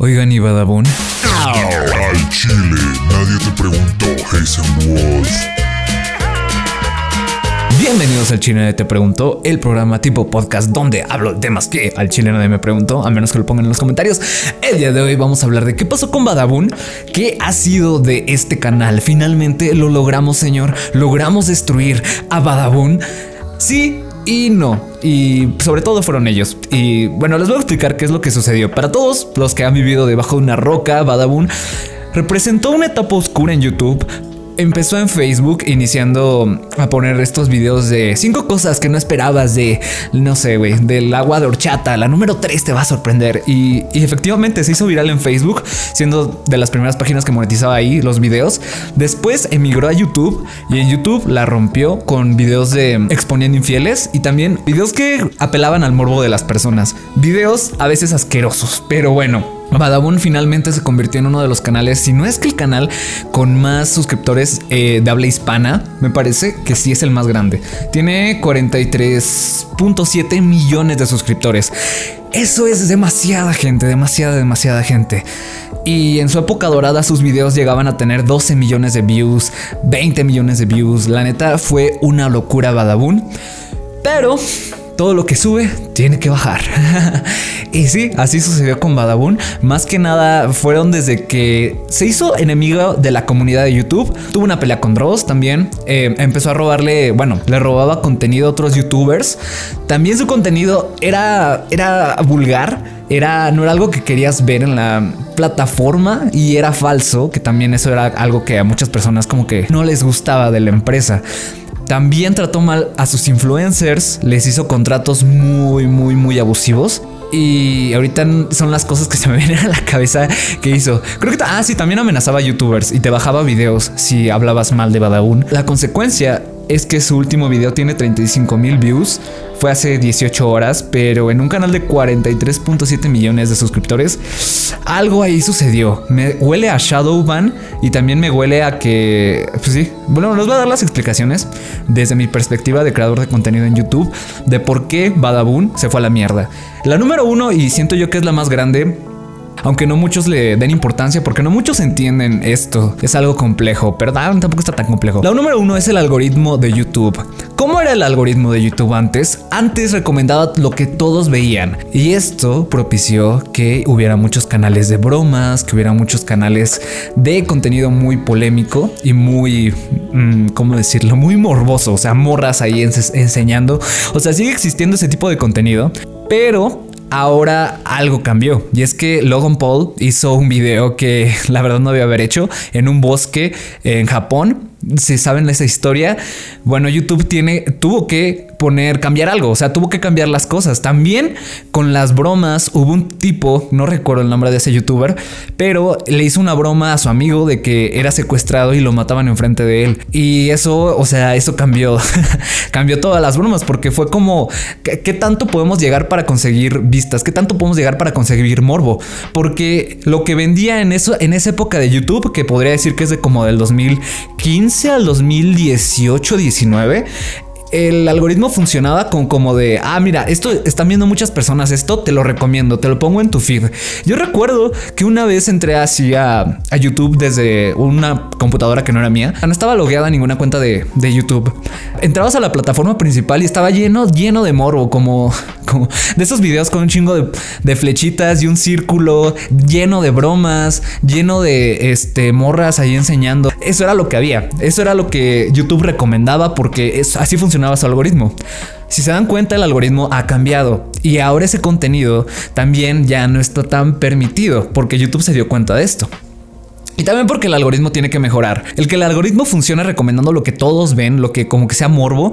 Oigan, y Badabun. Al chile, nadie te preguntó, Hazen Wolf. Bienvenidos al Chile Nadie Te Preguntó, el programa tipo podcast donde hablo de temas que al chile nadie me preguntó, a menos que lo pongan en los comentarios. El día de hoy vamos a hablar de qué pasó con Badabun, qué ha sido de este canal. Finalmente lo logramos, señor. Logramos destruir a Badabun. Sí, y no. Y sobre todo fueron ellos. Y bueno, les voy a explicar qué es lo que sucedió. Para todos los que han vivido debajo de una roca, Badabun representó una etapa oscura en YouTube empezó en Facebook iniciando a poner estos videos de cinco cosas que no esperabas de, no sé, güey, del agua de horchata. La número 3 te va a sorprender. Y, y, efectivamente se hizo viral en Facebook, siendo de las primeras páginas que monetizaba ahí los videos. Después emigró a YouTube y en YouTube la rompió con videos de exponiendo infieles y también videos que apelaban al morbo de las personas. Videos a veces asquerosos, pero bueno. Badabun finalmente se convirtió en uno de los canales, si no es que el canal con más suscriptores eh, de habla hispana, me parece que sí es el más grande. Tiene 43.7 millones de suscriptores. Eso es demasiada gente, demasiada, demasiada gente. Y en su época dorada sus videos llegaban a tener 12 millones de views, 20 millones de views. La neta fue una locura Badabun. Pero todo lo que sube tiene que bajar. y sí, así sucedió con Badabun. Más que nada fueron desde que se hizo enemigo de la comunidad de YouTube. Tuvo una pelea con Dross también. Eh, empezó a robarle, bueno, le robaba contenido a otros youtubers. También su contenido era, era vulgar. Era, no era algo que querías ver en la plataforma y era falso, que también eso era algo que a muchas personas como que no les gustaba de la empresa. También trató mal a sus influencers, les hizo contratos muy, muy, muy abusivos. Y ahorita son las cosas que se me vienen a la cabeza que hizo. Creo que, ah, sí, también amenazaba a youtubers y te bajaba videos si hablabas mal de Badabun. La consecuencia es que su último video tiene 35 mil views. Fue hace 18 horas, pero en un canal de 43.7 millones de suscriptores, algo ahí sucedió. Me huele a Shadowban y también me huele a que, pues sí, bueno, nos voy a dar las explicaciones desde mi perspectiva de creador de contenido en YouTube de por qué Badabun se fue a la mierda. La número uno, y siento yo que es la más grande, aunque no muchos le den importancia porque no muchos entienden esto. Es algo complejo, pero tampoco está tan complejo. La número uno es el algoritmo de YouTube. ¿Cómo era el algoritmo de YouTube antes? Antes recomendaba lo que todos veían y esto propició que hubiera muchos canales de bromas, que hubiera muchos canales de contenido muy polémico y muy, mmm, ¿cómo decirlo? Muy morboso, o sea, morras ahí enseñando. O sea, sigue existiendo ese tipo de contenido, pero ahora algo cambió. Y es que Logan Paul hizo un video que la verdad no debía haber hecho en un bosque en Japón. Si saben esa historia, bueno, YouTube tiene, tuvo que poner, cambiar algo, o sea, tuvo que cambiar las cosas. También con las bromas hubo un tipo, no recuerdo el nombre de ese youtuber, pero le hizo una broma a su amigo de que era secuestrado y lo mataban enfrente de él. Y eso, o sea, eso cambió, cambió todas las bromas porque fue como, ¿qué, tanto podemos llegar para conseguir vistas? ¿Qué tanto podemos llegar para conseguir morbo? Porque lo que vendía en eso, en esa época de YouTube, que podría decir que es de como del 2015 al 2018, 19, el algoritmo funcionaba con como de, ah, mira, esto están viendo muchas personas, esto te lo recomiendo, te lo pongo en tu feed. Yo recuerdo que una vez entré así a, YouTube desde una computadora que no era mía, no estaba logueada ninguna cuenta de, YouTube. Entrabas a la plataforma principal y estaba lleno, lleno de morbo, como, como de esos videos con un chingo de, de flechitas y un círculo, lleno de bromas, lleno de este, morras ahí enseñando. Eso era lo que había, eso era lo que YouTube recomendaba porque es, así funcionaba su algoritmo. Si se dan cuenta, el algoritmo ha cambiado y ahora ese contenido también ya no está tan permitido porque YouTube se dio cuenta de esto. Y también porque el algoritmo tiene que mejorar. El que el algoritmo funcione recomendando lo que todos ven, lo que como que sea morbo,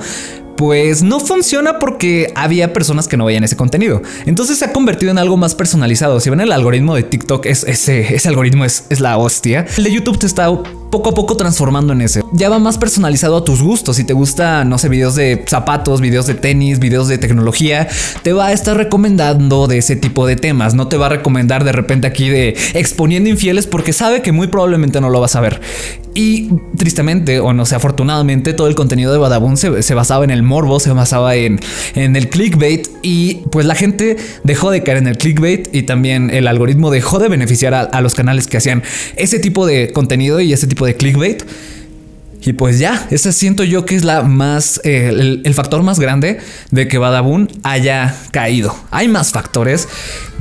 pues no funciona porque había personas que no veían ese contenido. Entonces se ha convertido en algo más personalizado. Si ven el algoritmo de TikTok, es, ese, ese algoritmo es, es la hostia. El de YouTube te está poco a poco transformando en ese. Ya va más personalizado a tus gustos. Si te gusta, no sé, videos de zapatos, videos de tenis, videos de tecnología, te va a estar recomendando de ese tipo de temas. No te va a recomendar de repente aquí de exponiendo infieles porque sabe que muy probablemente no lo vas a ver. Y tristemente, o no sé, afortunadamente, todo el contenido de Badabun se, se basaba en el el morbo, se basaba en, en el clickbait y pues la gente dejó de caer en el clickbait y también el algoritmo dejó de beneficiar a, los canales que hacían ese tipo de contenido y ese tipo de clickbait. Y pues ya, ese siento yo que es la más, eh, el, el, factor más grande de que Badabun haya caído. Hay más factores.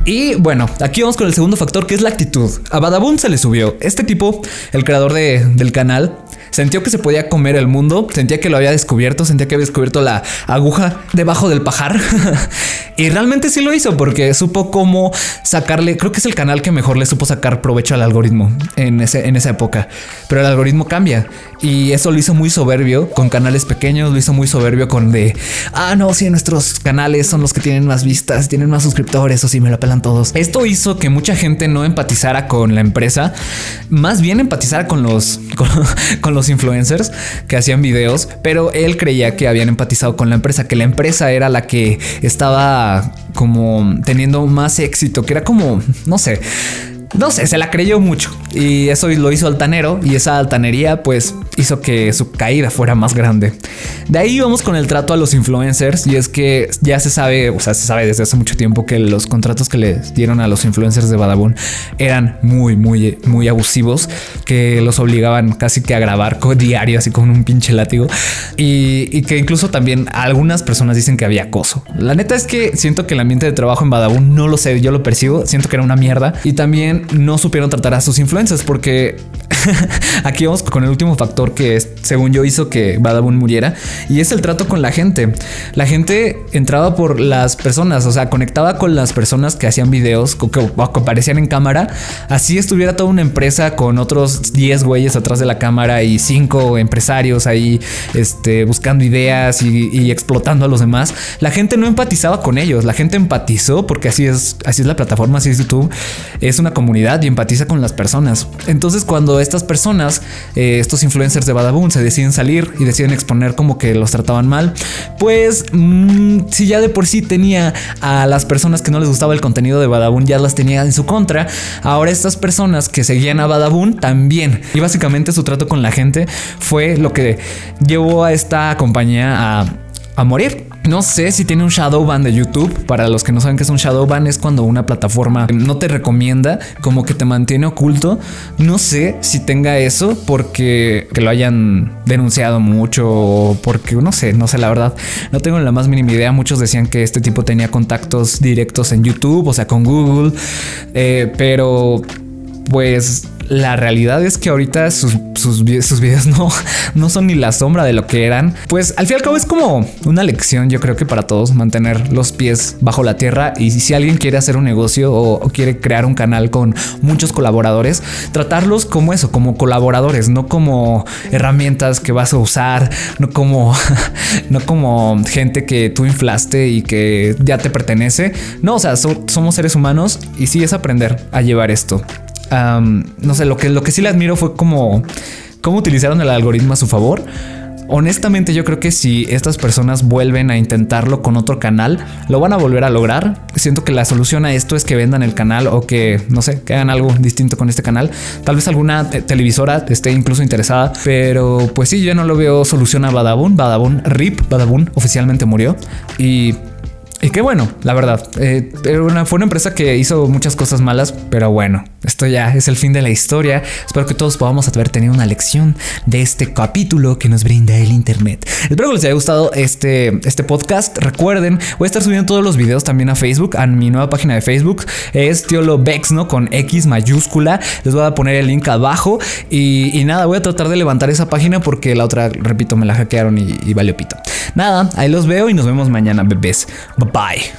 Y bueno, aquí vamos con el segundo factor que es la actitud. A Badabun se le subió. Este tipo, el creador de, del canal, Sintió que se podía comer el mundo, sentía que lo había descubierto, sentía que había descubierto la aguja debajo del pajar. y realmente sí lo hizo porque supo cómo sacarle, creo que es el canal que mejor le supo sacar provecho al algoritmo en, ese, en esa época. Pero el algoritmo cambia y eso lo hizo muy soberbio con canales pequeños, lo hizo muy soberbio con de, ah, no, si nuestros canales son los que tienen más vistas, tienen más suscriptores o si me lo pelan todos. Esto hizo que mucha gente no empatizara con la empresa, más bien empatizara con los, con los influencers que hacían videos, pero él creía que habían empatizado con la empresa, que la empresa era la que estaba como teniendo más éxito, que era como, no sé, no sé, se la creyó mucho y eso lo hizo altanero y esa altanería pues hizo que su caída fuera más grande. De ahí vamos con el trato a los influencers y es que ya se sabe, o sea, se sabe desde hace mucho tiempo que los contratos que le dieron a los influencers de Badabun eran muy, muy, muy abusivos, que los obligaban casi que a grabar diario así con un pinche látigo y, y que incluso también algunas personas dicen que había acoso. La neta es que siento que el ambiente de trabajo en Badabun no lo sé, yo lo percibo, siento que era una mierda y también no supieron tratar a sus influencers porque aquí vamos con el último factor que es, según yo hizo que Badabun muriera y es el trato con la gente. La gente entraba por las personas, o sea, conectaba con las personas que hacían videos que, aparecían en cámara. Así estuviera toda una empresa con otros 10 güeyes atrás de la cámara y 5 empresarios ahí este, buscando ideas y, y, explotando a los demás. La gente no empatizaba con ellos, la gente empatizó porque así es, así es la plataforma, así es YouTube. Es una comunidad y empatiza con las personas. Entonces, cuando estas personas, eh, estos influencers de Badabun, se deciden salir y deciden exponer como que los trataban mal, pues mmm, si ya de por sí tenía a las personas que no les gustaba el contenido de Badabun, ya las tenía en su contra, ahora estas personas que seguían a Badabun también. Y básicamente su trato con la gente fue lo que llevó a esta compañía a morir. No sé si tiene un shadow ban de YouTube. Para los que no saben qué es un shadow ban, es cuando una plataforma no te recomienda, como que te mantiene oculto. No sé si tenga eso porque que lo hayan denunciado mucho o porque no sé, no sé la verdad. No tengo la más mínima idea. Muchos decían que este tipo tenía contactos directos en YouTube, o sea, con Google. Eh, pero pues la realidad es que ahorita sus, sus, videos no, no son ni la sombra de lo que eran. Pues al fin y al cabo es como una lección, yo creo que para todos, mantener los pies bajo la tierra. Y si alguien quiere hacer un negocio o, quiere crear un canal con muchos colaboradores, tratarlos como eso, como colaboradores, no como herramientas que vas a usar, no como, no como gente que tú inflaste y que ya te pertenece. No, o sea, so, somos seres humanos y sí es aprender a llevar esto. No sé, lo que, lo que sí le admiro fue como cómo utilizaron el algoritmo a su favor. Honestamente yo creo que si estas personas vuelven a intentarlo con otro canal, lo van a volver a lograr. Siento que la solución a esto es que vendan el canal o que, no sé, que hagan algo distinto con este canal. Tal vez alguna televisora esté incluso interesada, pero pues sí, yo no lo veo solución a Badabun. Badabun, RIP, Badabun oficialmente murió. Y y qué bueno, la verdad. Eh, una, fue una empresa que hizo muchas cosas malas, pero bueno, esto ya es el fin de la historia. Espero que todos podamos haber tenido una lección de este capítulo que nos brinda el Internet. Espero que les haya gustado este, este podcast. Recuerden, voy a estar subiendo todos los videos también a Facebook, a mi nueva página de Facebook. Es Tiolo Bex, ¿no? Con X mayúscula. Les voy a poner el link abajo. Y, y, nada, voy a tratar de levantar esa página porque la otra, repito, me la hackearon y, y valió pito. Nada, ahí los veo y nos vemos mañana, bebés. Bye.